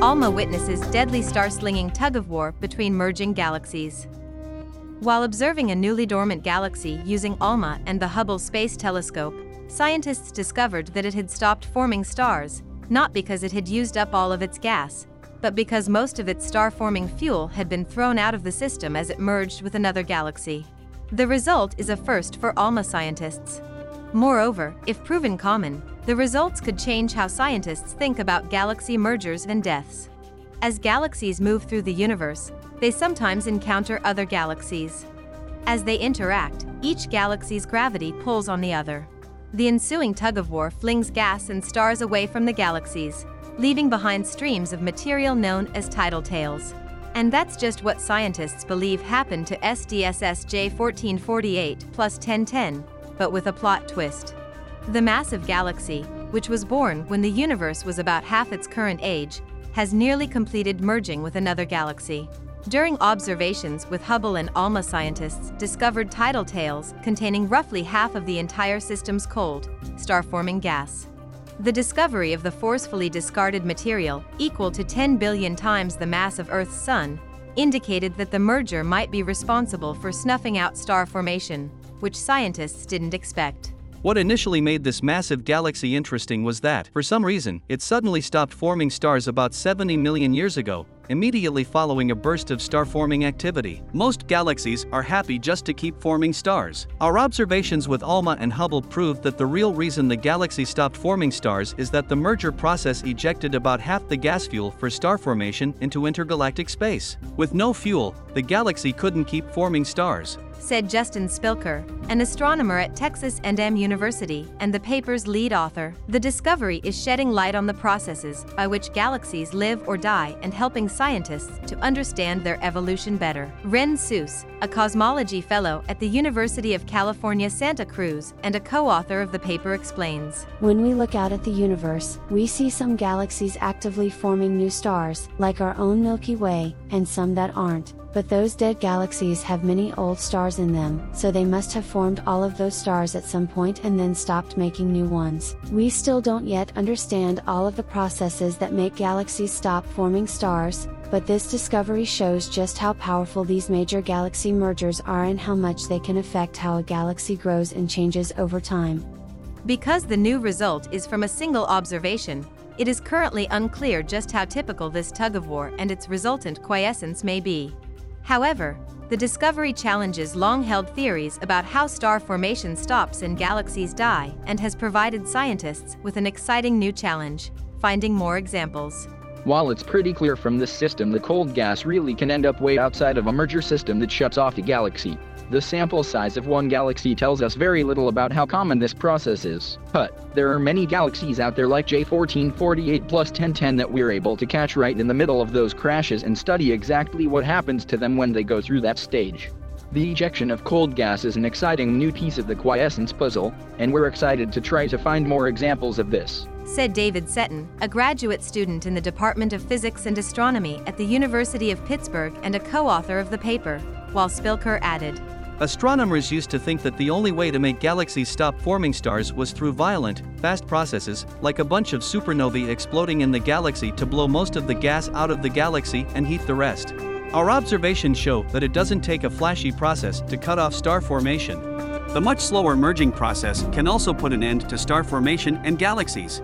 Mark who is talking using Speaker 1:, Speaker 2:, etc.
Speaker 1: ALMA witnesses deadly star-slinging tug-of-war between merging galaxies. While observing a newly dormant galaxy using ALMA and the Hubble Space Telescope, scientists discovered that it had stopped forming stars, not because it had used up all of its gas, but because most of its star-forming fuel had been thrown out of the system as it merged with another galaxy. The result is a first for ALMA scientists. Moreover, if proven common, the results could change how scientists think about galaxy mergers and deaths. As galaxies move through the universe, they sometimes encounter other galaxies. As they interact, each galaxy's gravity pulls on the other. The ensuing tug-of-war flings gas and stars away from the galaxies, leaving behind streams of material known as tidal tails. And that's just what scientists believe happened to SDSS J1448 plus 1010, but with a plot twist. The massive galaxy, which was born when the universe was about half its current age, has nearly completed merging with another galaxy. During observations with Hubble and ALMA scientists discovered tidal tails containing roughly half of the entire system's cold, star-forming gas. The discovery of the forcefully discarded material, equal to 10 billion times the mass of Earth's Sun, indicated that the merger might be responsible for snuffing out star formation, which scientists didn't expect.
Speaker 2: What initially made this massive galaxy interesting was that, for some reason, it suddenly stopped forming stars about 70 million years ago, immediately following a burst of star-forming activity. Most galaxies are happy just to keep forming stars. Our observations with ALMA and Hubble proved that the real reason the galaxy stopped forming stars is that the merger process ejected about half the gas fuel for star formation into intergalactic space. With no fuel, the galaxy couldn't keep forming stars
Speaker 1: said Justin Spilker, an astronomer at Texas A&M University and the paper's lead author. The discovery is shedding light on the processes by which galaxies live or die and helping scientists to understand their evolution better. Ren Suess, a cosmology fellow at the University of California, Santa Cruz, and a co-author of the paper explains.
Speaker 3: When we look out at the universe, we see some galaxies actively forming new stars, like our own Milky Way, and some that aren't. But those dead galaxies have many old stars in them, so they must have formed all of those stars at some point and then stopped making new ones. We still don't yet understand all of the processes that make galaxies stop forming stars, but this discovery shows just how powerful these major galaxy mergers are and how much they can affect how a galaxy grows and changes over time.
Speaker 1: Because the new result is from a single observation, it is currently unclear just how typical this tug-of-war and its resultant quiescence may be. However, the discovery challenges long-held theories about how star formation stops and galaxies die and has provided scientists with an exciting new challenge, finding more examples.
Speaker 4: While it's pretty clear from this system the cold gas really can end up way outside of a merger system that shuts off the galaxy, the sample size of one galaxy tells us very little about how common this process is. But, there are many galaxies out there like J1448 plus 1010 that we're able to catch right in the middle of those crashes and study exactly what happens to them when they go through that stage. The ejection of cold gas is an exciting new piece of the quiescence puzzle, and we're excited to try to find more examples of this.
Speaker 1: Said David Setton, a graduate student in the Department of Physics and Astronomy at the University of Pittsburgh and a co-author of the paper, while Spilker added,
Speaker 2: Astronomers used to think that the only way to make galaxies stop forming stars was through violent, fast processes, like a bunch of supernovae exploding in the galaxy to blow most of the gas out of the galaxy and heat the rest. Our observations show that it doesn't take a flashy process to cut off star formation. The much slower merging process can also put an end to star formation and galaxies.